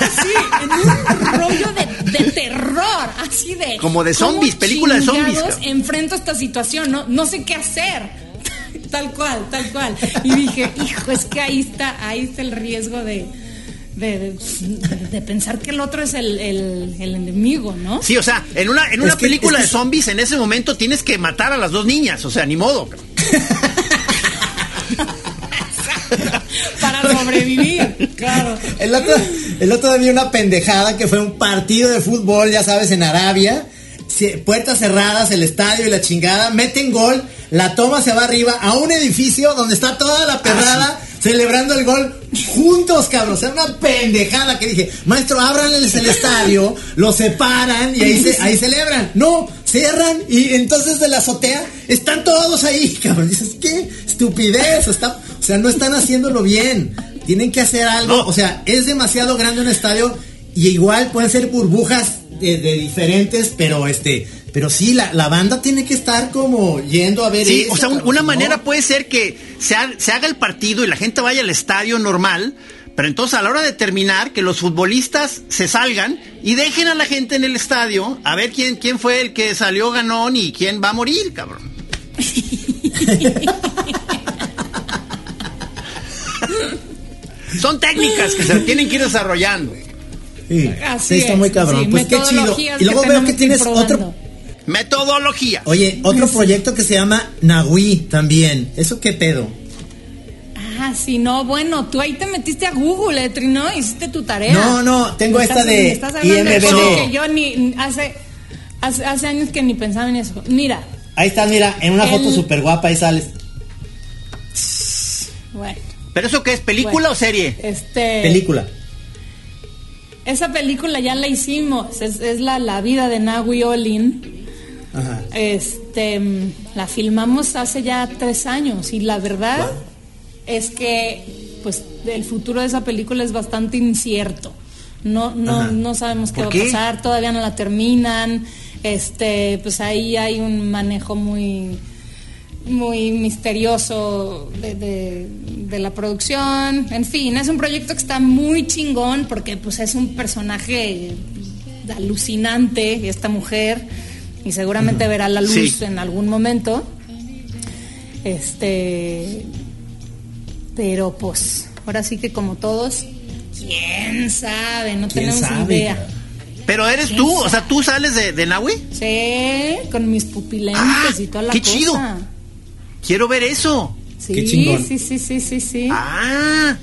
Así, en un rollo de, de terror, así de... Como de ¿cómo zombies, película de zombies? Enfrento esta situación, no, no sé qué hacer. Tal cual, tal cual. Y dije, hijo, es que ahí está, ahí está el riesgo de, de, de- de pensar que el otro es el, el- el enemigo, ¿no? Sí, o sea, en una, en una Es que- película es que- de zombies, en ese momento tienes que matar a las dos niñas, o sea, ni modo. sobrevivir, claro. El otro, el otro día vi una pendejada que fue un partido de fútbol, ya sabes, en Arabia. Puertas cerradas, el estadio y la chingada. Meten gol, la toma se va arriba a un edificio donde está toda la perrada celebrando el gol juntos, cabrón. O sea, una pendejada que dije, maestro, ábranles el estadio, lo separan y ahí, se, ahí celebran. No, cierran y entonces de la azotea están todos ahí, cabrón. Dices, qué estupidez. Está, o sea, no están haciéndolo bien. Tienen que hacer algo. No. O sea, es demasiado grande un estadio y igual pueden ser burbujas de, de diferentes, pero este, pero sí, la, la banda tiene que estar como yendo a ver Sí, eso, o sea, un- una manera no- puede ser que se, ha- se haga el partido y la gente vaya al estadio normal, pero entonces a la hora de terminar, que los futbolistas se salgan y dejen a la gente en el estadio a ver quién, quién fue el que salió ganón y quién va a morir, cabrón. Son técnicas que se tienen que ir desarrollando. Sí, Así sí, está es, muy cabrón. sí, pues qué chido. Y luego que veo que tienes otro. Metodología. oye, otro proyecto que se llama Nahui también. ¿Eso qué pedo? Ah, sí, no, bueno, tú ahí te metiste a Google, eh, Trino, hiciste tu tarea. No, no, tengo esta estás- de estás hablando de que yo ni hace, hace hace años que ni pensaba en eso. Mira, Ahí estás, mira, en una El- foto súper guapa, ahí sales. bueno, ¿Pero eso qué es? ¿Película Bueno. o serie? este Película. esa película ya la hicimos, es, es la, la vida de Nahui Olin. Ajá. Este, la filmamos hace ya tres años y la verdad es que, pues, el futuro de esa película es bastante incierto. No, no, Ajá. no sabemos qué ¿Por va a pasar, todavía no la terminan. Este, pues ahí hay un manejo muy, muy misterioso de, de- de la producción. En fin, es un proyecto que está muy chingón porque pues es un personaje alucinante esta mujer y seguramente verá la luz Sí. en algún momento. Este, pero pues ahora sí que como todos, quién sabe, no ¿Quién tenemos sabe, idea. Pero eres ¿Quién tú, sabe? o sea, tú sales de, de Nahui. Sí, con mis pupilentes Ah, y toda la qué cosa. chido. Quiero ver eso. Sí, Qué chingón. sí, sí, sí, sí, sí. Ah,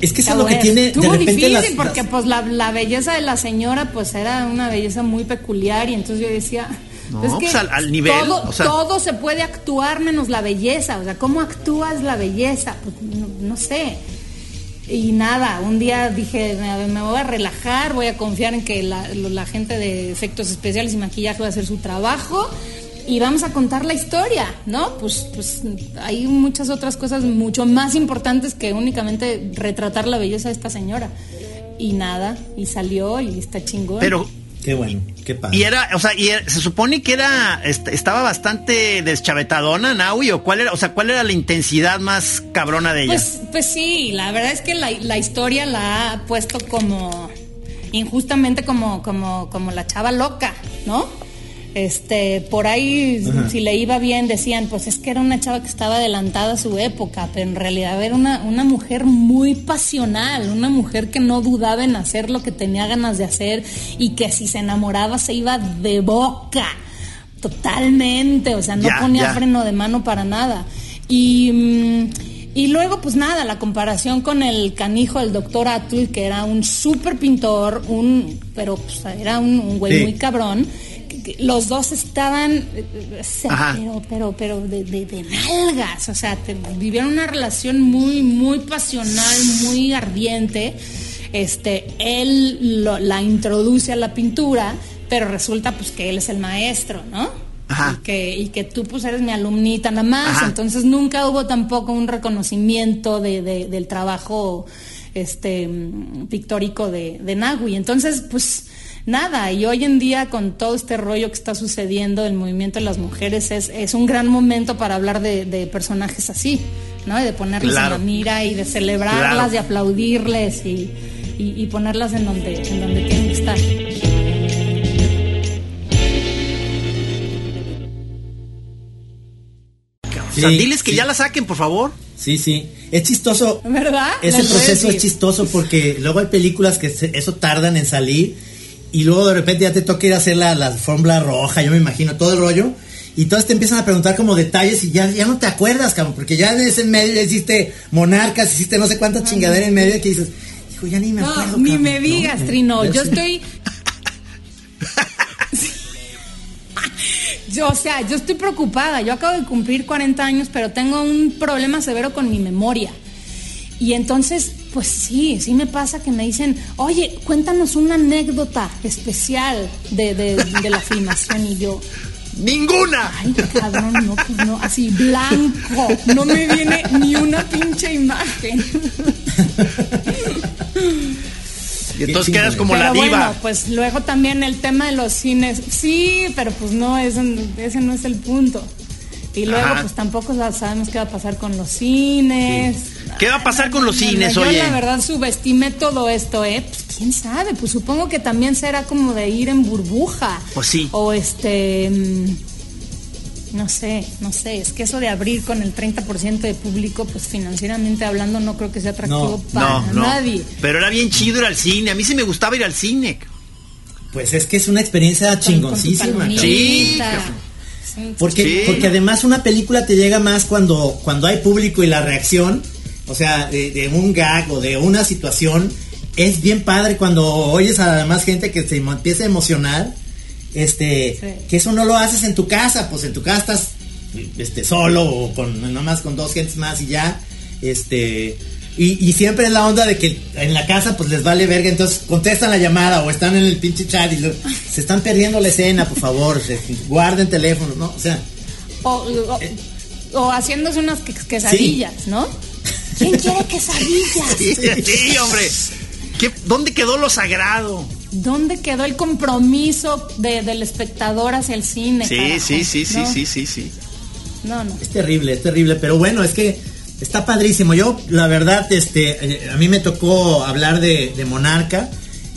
Es que eso es lo que tiene de Estuvo repente difícil las, porque las- pues la, la belleza de la señora pues era una belleza muy peculiar y entonces yo decía No, es que pues, al- al nivel, todo, o sea- todo se puede actuar menos la belleza o sea cómo actúas la belleza pues no, no sé y nada un día dije me, me voy a relajar voy a confiar en que la, lo- la gente de efectos especiales y maquillaje va a hacer su trabajo y vamos a contar la historia, ¿no? Pues, pues hay muchas otras cosas mucho más importantes que únicamente retratar la belleza de esta señora. Y nada, y salió y está chingón. Pero Qué bueno, qué padre. Y era, o sea, y era- se supone que era, est- estaba bastante deschavetadona, Naui, o cuál era, o sea, cuál era la intensidad más cabrona de ella. Pues, pues sí, la verdad es que la, la historia la ha puesto como injustamente como, como, como la chava loca, ¿no? Este, por ahí, si le iba bien, decían, pues es que era una chava que estaba adelantada a su época, pero en realidad era una, una mujer muy pasional, una mujer que no dudaba en hacer lo que tenía ganas de hacer y que si se enamoraba se iba de boca, totalmente, o sea, no ponía freno de mano para nada. Y, mm, y luego, pues nada, la comparación con el canijo del doctor Atul, que era un súper pintor, un, pero pues, era un, un güey Sí. muy cabrón. Los dos estaban, eh, pero, pero, pero de, de, de nalgas, o sea, te- vivieron una relación muy, muy pasional, muy ardiente. Este, él lo- la introduce a la pintura, pero resulta pues que él es el maestro, ¿no? Ajá. Y que, y que tú pues eres mi alumnita nada más, Ajá. entonces nunca hubo tampoco un reconocimiento de, de- del trabajo este mm, pictórico de, de Nagui. Entonces, pues nada, y hoy en día con todo este rollo que está sucediendo del movimiento de las mujeres, es, es un gran momento para hablar de, de personajes así, ¿no? Y de ponerles Claro. en la mira y de celebrarlas, Claro. de aplaudirles y, y- y ponerlas en donde, en donde tienen que estar. o sea, Sí, diles que sí. ya la saquen, por favor. Sí, sí. Es chistoso. ¿Verdad? Ese proceso es chistoso porque luego hay películas que se- eso tardan en salir y luego de repente ya te toca ir a hacer la, la fórmula roja, yo me imagino, todo el rollo. Y todos te empiezan a preguntar como detalles y ya, ya no te acuerdas, cabrón, porque ya en ese medio ya hiciste monarcas, hiciste no sé cuánta chingadera en medio que dices, hijo, ya ni me No, acuerdo. ni cabrón", me ¿no? digas, Trino. Yo estoy. Yo, o sea, yo estoy preocupada. Yo acabo de cumplir 40 años, pero tengo un problema severo con mi memoria. Y entonces, pues sí, sí me pasa que me dicen, oye, cuéntanos una anécdota especial de, de- de la filmación. Y yo, ¡Ninguna! ay, cabrón, no, pues no, así blanco. No me viene ni una pinche imagen. Y entonces quedas como pero la diva. bueno, pues luego también el tema de los cines. Sí, pero pues no, ese, ese no es el punto. Y luego Ajá. pues tampoco sa- sabemos qué va a pasar con los cines. ¿Qué va a pasar con los No, no, cines, yo oye? la verdad subestimé todo esto, ¿eh? Pues quién sabe, pues supongo que también será como de ir en burbuja. Pues sí. O este... mm, No sé, no sé, es que eso de abrir con el 30% de público, pues financieramente hablando no creo que sea atractivo No, para No, no. nadie. Pero era bien chido ir al cine. A mí sí me gustaba ir al cine. Pues es que es una experiencia Con- con chingoncísima. cabrón. Sí. Porque, Sí. porque además una película te llega más cuando, cuando hay público y la reacción, o sea, de, de un gag o de una situación, es bien padre cuando oyes a la demás gente que se empieza a emocionar, este, Sí. que eso no lo haces en tu casa, pues en tu casa estás este, solo o con nomás con dos gentes más y ya, este, y, y siempre es la onda de que en la casa pues les vale verga, entonces contestan la llamada o están en el pinche chat y lo- se están perdiendo la escena, por favor, se- guarden teléfonos, ¿no? O sea, O, o- o haciéndose unas que- quesadillas, ¿no? ¿Quién quiere quesadillas? Sí, sí, hombre. ¿Qué- ¿Dónde quedó lo sagrado? ¿Dónde quedó el compromiso de- del espectador hacia el cine? Sí, carajo? sí, sí, sí, No, sí, sí, sí. No, no. Es terrible, es terrible, pero bueno, es que está padrísimo. Yo, la verdad, este, a mí me tocó hablar de, de Monarca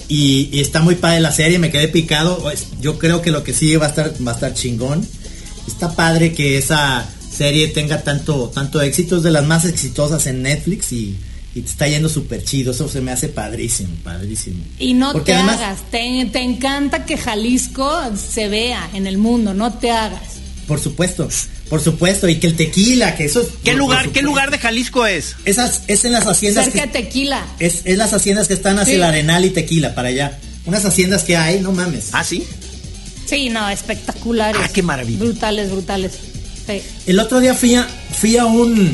y, y está muy padre la serie, me quedé picado. Yo creo que lo que sigue va a estar, va a estar chingón. Está padre que esa serie tenga tanto, tanto éxito, es de las más exitosas en Netflix y, y te está yendo súper chido. Eso se me hace padrísimo, padrísimo. Y no Porque te además- hagas. Te, te encanta que Jalisco se vea en el mundo. No te hagas. Por supuesto, por supuesto, y que el tequila, que eso. ¿Qué por- lugar, qué lugar de Jalisco es? Esas, es en las haciendas. Cerca que- de tequila. Es, es las haciendas que están hacia Sí. el Arenal y Tequila, para allá. Unas haciendas que hay, no mames. Ah, sí. Sí, no, espectaculares. Ah, qué maravilla. Brutales, brutales. Sí. El otro día fui a, fui a un...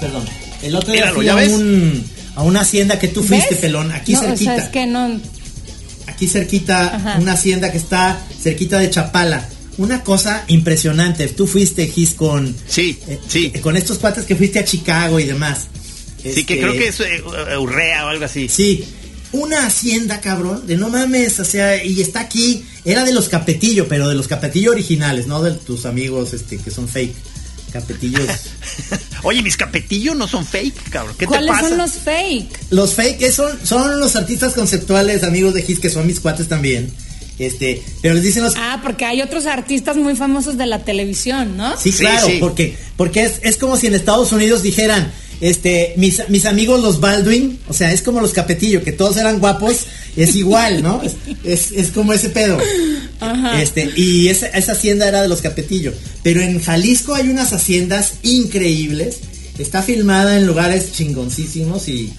Perdón. El otro día Míralo, fui ¿ya a un... A una hacienda que tú fuiste, ¿Ves? pelón. Aquí no, cerquita. O sea, es que no. Aquí cerquita, Ajá. una hacienda que está cerquita de Chapala. una cosa impresionante. Tú fuiste, Gis, con... Sí, eh, sí. eh, Con estos cuates que fuiste a Chicago y demás. Sí, que Este, creo que es eh, Urrea o algo así. Sí, una hacienda, cabrón, de no mames, o sea, y está aquí, era de los Capetillo, pero de los Capetillo originales, no de tus amigos este que son fake. Capetillos. Oye, mis capetillos no son fake, cabrón. ¿Qué te ¿Cuáles pasa? son los fake? los fake son, son los artistas conceptuales, amigos de Hits, que son mis cuates también. Este, pero les dicen los Ah, porque hay otros artistas muy famosos de la televisión, ¿no? Sí, Sí, claro, sí. porque porque es, es como si en Estados Unidos dijeran, este, mis, mis amigos los Baldwin, o sea, es como los Capetillo, que todos eran guapos, es igual, ¿no? Es, es, es como ese pedo. Ajá. Este, y esa, esa hacienda era de los Capetillo. Pero en Jalisco hay unas haciendas increíbles. Está filmada en lugares chingoncísimos y,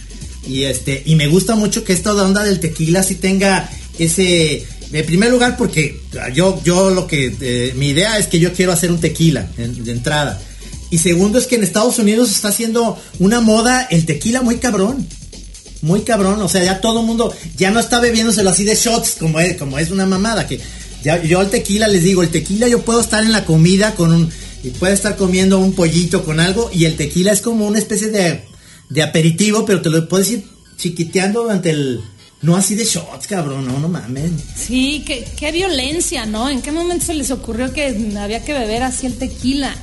y este, y me gusta mucho que esta onda del tequila sí tenga ese. En primer lugar, porque yo, yo lo que. eh, mi idea es que yo quiero hacer un tequila en- de entrada. Y segundo es que en Estados Unidos está haciendo una moda el tequila muy cabrón. Muy cabrón, o sea, ya todo el mundo ya no está bebiéndoselo así de shots como es, como es una mamada. Que yo al tequila les digo, el tequila yo puedo estar en la comida con un. Y puedo estar comiendo un pollito con algo. Y el tequila es como una especie de, de aperitivo, pero te lo puedes ir chiquiteando durante el. No así de shots, cabrón, no, no mames. Sí, qué, qué violencia, ¿no? ¿En qué momento se les ocurrió que había que beber así el tequila?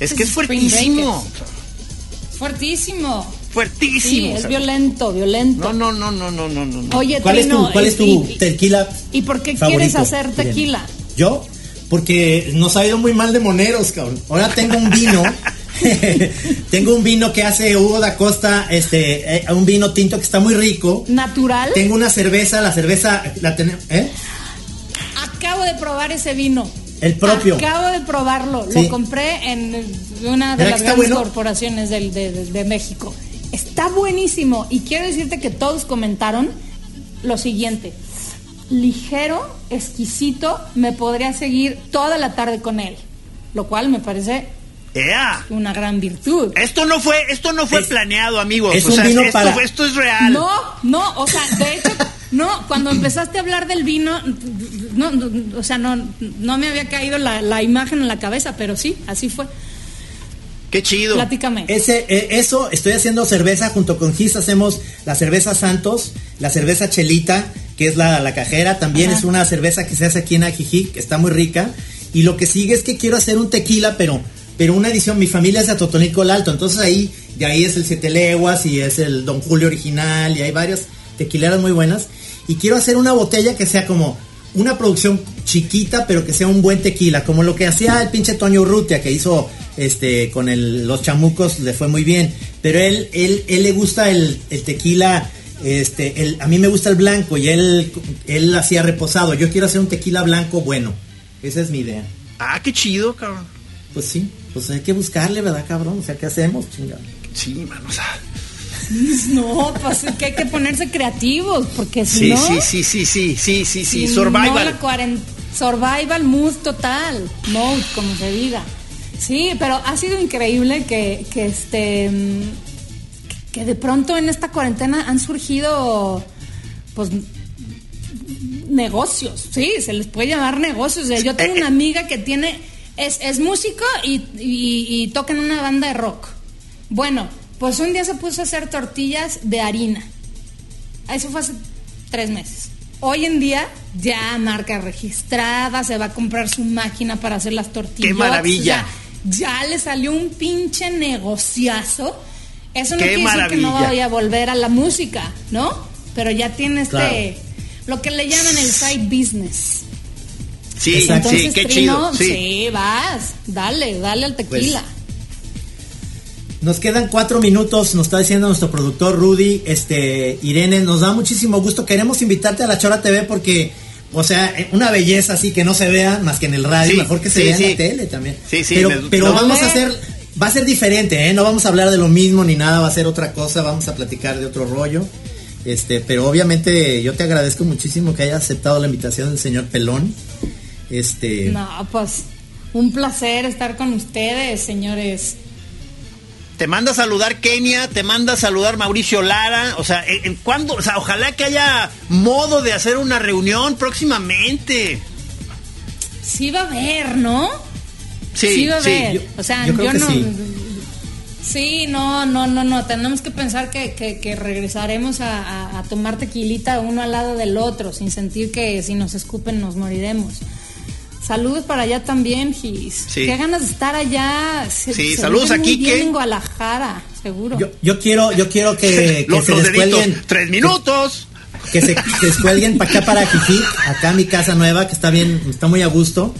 Es que es fuertísimo. Breakers. Fuertísimo. Sí, Fuertísimo. es violento, violento. No, no, no, no, no, no, no. Oye, ¿Cuál es Trino, tu, cuál es tu y- tequila? ¿Y por qué favorito, quieres hacer Irene? tequila? ¿Yo? Porque nos ha ido muy mal de moneros, cabrón. Ahora tengo un vino. tengo un vino que hace Hugo da Costa, este, eh, un vino tinto que está muy rico. ¿Natural? Tengo una cerveza, la cerveza la tenemos, ¿eh? Acabo de probar ese vino. El propio. Acabo de probarlo. Sí. Lo compré en una de ¿Verdad las grandes bueno? corporaciones del- de, de- de México. Está buenísimo. Y quiero decirte que todos comentaron lo siguiente. Ligero, exquisito, me podría seguir toda la tarde con él. Lo cual me parece ¡Ea! una gran virtud. Esto no fue, esto no fue Es- planeado, amigos. es o un sea, vino esto, para- esto es real. No, no, o sea, de hecho, no, cuando empezaste a hablar del vino, no, no, o sea, no, no me había caído la, la imagen en la cabeza, pero sí, así fue. Qué chido. Platícame. Ese, eh, eso, estoy haciendo cerveza junto con Gis, hacemos la cerveza Santos, la cerveza Chelita, que es la, la cajera, también Ajá. es una cerveza que se hace aquí en Ajijic, que está muy rica. Y lo que sigue es que quiero hacer un tequila, pero, pero una edición, mi familia es de Atotonico el Alto, entonces ahí, de ahí es el Siete Leguas y es el Don Julio original y hay varias tequileras muy buenas. Y quiero hacer una botella que sea como una producción chiquita, pero que sea un buen tequila, como lo que hacía el pinche Toño Urrutia, que hizo este con el- los chamucos, le fue muy bien. Pero él, él, él le gusta el, el tequila, este, el, a mí me gusta el blanco y él, él hacía reposado. Yo quiero hacer un tequila blanco bueno. Esa es mi idea. Ah, qué chido, cabrón. Pues sí, pues hay que buscarle, ¿verdad, cabrón? O sea, ¿qué hacemos, chingado? Sí, mano, o sea. No, pues es que hay que ponerse creativos, porque si Sí, no. sí, sí, sí, sí, sí, sí, sí, survival. no, survival mood total, mode, como se diga. Sí, pero ha sido increíble que, que este que de pronto en esta cuarentena han surgido pues negocios, sí, se les puede llamar negocios. O sea, yo tengo Eh, eh. una amiga que tiene, es, es músico y, y, y toca en una banda de rock. Bueno, pues un día se puso a hacer tortillas de harina. Eso fue hace tres meses. Hoy en día ya marca registrada, se va a comprar su máquina para hacer las tortillas. ¡Qué maravilla! O sea, ya le salió un pinche negociazo. Eso no ¡Qué quiere decir que no vaya a volver a la música, ¿no? Pero ya tiene este, Claro. lo que le llaman el side business. Sí, Entonces, qué Trino, chido. Sí. vas, dale, dale al tequila. Nos quedan cuatro minutos, nos está diciendo nuestro productor Rudy, este, Irene, nos da muchísimo gusto. Queremos invitarte a la Chora TV porque, o sea, eh, una belleza así que no se vea más que en el radio, Sí, mejor que se sí, vea en la tele también. Sí, sí, Pero, me- pero no. vamos a hacer, va a ser diferente, ¿eh? No vamos a hablar de lo mismo ni nada, va a ser otra cosa, vamos a platicar de otro rollo. Este, pero obviamente yo te agradezco muchísimo que hayas aceptado la invitación del señor Pelón. Este, No, pues un placer estar con ustedes, señores. Te manda a saludar Kenia, te manda a saludar Mauricio Lara. O sea, ¿en, en cuándo? O sea, ojalá que haya modo de hacer una reunión próximamente. sí va a haber, ¿no? Sí, va a sí. haber. Yo- o sea, yo yo, creo que no. sí. Sí, no, no, no, no. Tenemos que pensar que, que- que regresaremos a, a- a tomar tequilita uno al lado del otro, sin sentir que si nos escupen nos moriremos. Saludos para allá también, Gis. Sí. Qué ganas de estar allá. Se, Sí, se saludos vive a muy Quique. bien en Guadalajara, seguro. Yo, yo quiero, yo quiero que, que Los, se los descuelguen. Tres minutos. Que se, que se descuelguen para acá para Jijic, acá mi casa nueva, que está bien, está muy a gusto.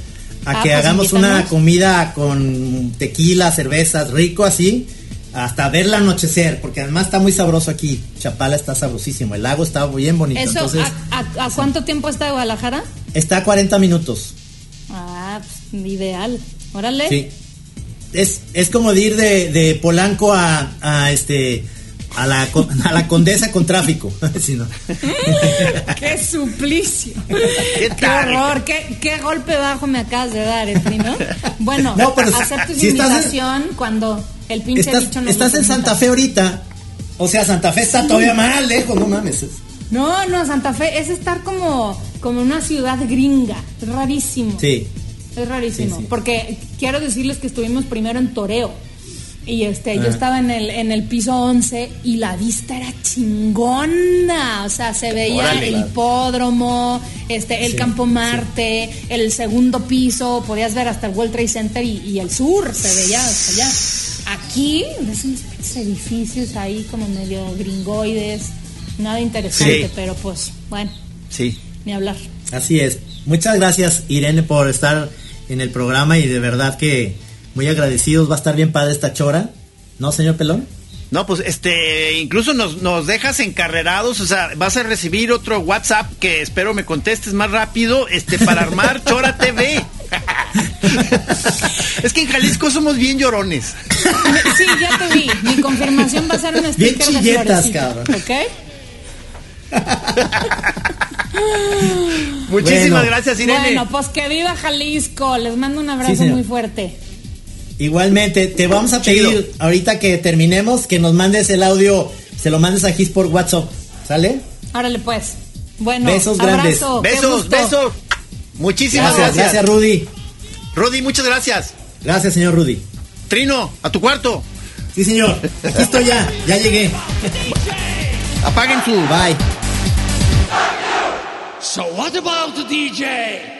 A Ah, que pues hagamos una comida con tequila, cervezas, rico así, hasta verla anochecer, porque además está muy sabroso aquí. Chapala está sabrosísimo, el lago está bien bonito. Eso, entonces, ¿a, a- a cuánto tiempo está de Guadalajara? está a 40 minutos. Ah, pues, ideal. Órale. Sí. Es, es como de ir de, de Polanco a, a este a la, a la condesa con tráfico. Sí, no. ¡Qué suplicio! ¿Qué ¡Qué tal? horror! ¿Qué, qué golpe bajo me acabas de dar, Trino? Bueno, No, pero si- acepto tu si en- invitación cuando el pinche Estás, bicho nos estás en Santa. Fe ahorita. O sea, Santa Fe está todavía más lejos, no mames. No, no, Santa Fe es estar como, como una ciudad gringa. Es rarísimo. Sí. Es rarísimo. Sí, sí. Porque quiero decirles que estuvimos primero en Toreo. Y este, yo Ah. estaba en el, en el piso 11 y la vista era chingona. O sea, se veía Órale. el hipódromo, este, el Sí, campo Marte, el segundo piso, podías ver hasta el World Trade Center y, y el sur se veía hasta allá. Aquí ves unos edificios ahí como medio gringoides, nada interesante, Sí. pero pues, bueno, Sí. ni hablar. Así es. Muchas gracias, Irene, por estar en el programa y de verdad que muy agradecidos. Va a estar bien padre esta chora. ¿No, señor Pelón? No, pues este, incluso nos, nos dejas encarrerados, o sea, vas a recibir otro WhatsApp que espero me contestes más rápido, este, para armar Chora TV. es que en Jalisco somos bien llorones. Sí, ya te vi. Mi confirmación va a ser un Bien sticker de chilletas, florecita, cabrón. ¿Ok? Muchísimas Bueno. gracias, Irene. Bueno, pues que viva Jalisco. Les mando un abrazo Sí, muy fuerte. Igualmente, te vamos a Chido. pedir ahorita que terminemos que nos mandes el audio, se lo mandes a Gis por WhatsApp, ¿sale? Órale, pues. Bueno, Besos grandes. abrazo. qué besos, besos. Muchísimas Gracias, gracias. gracias Rudy. Rudy, muchas gracias. Gracias, señor Rudy. Trino, a tu cuarto. Sí, señor. Aquí estoy ya, ya llegué. Apaguen su. Bye. So what about the DJ?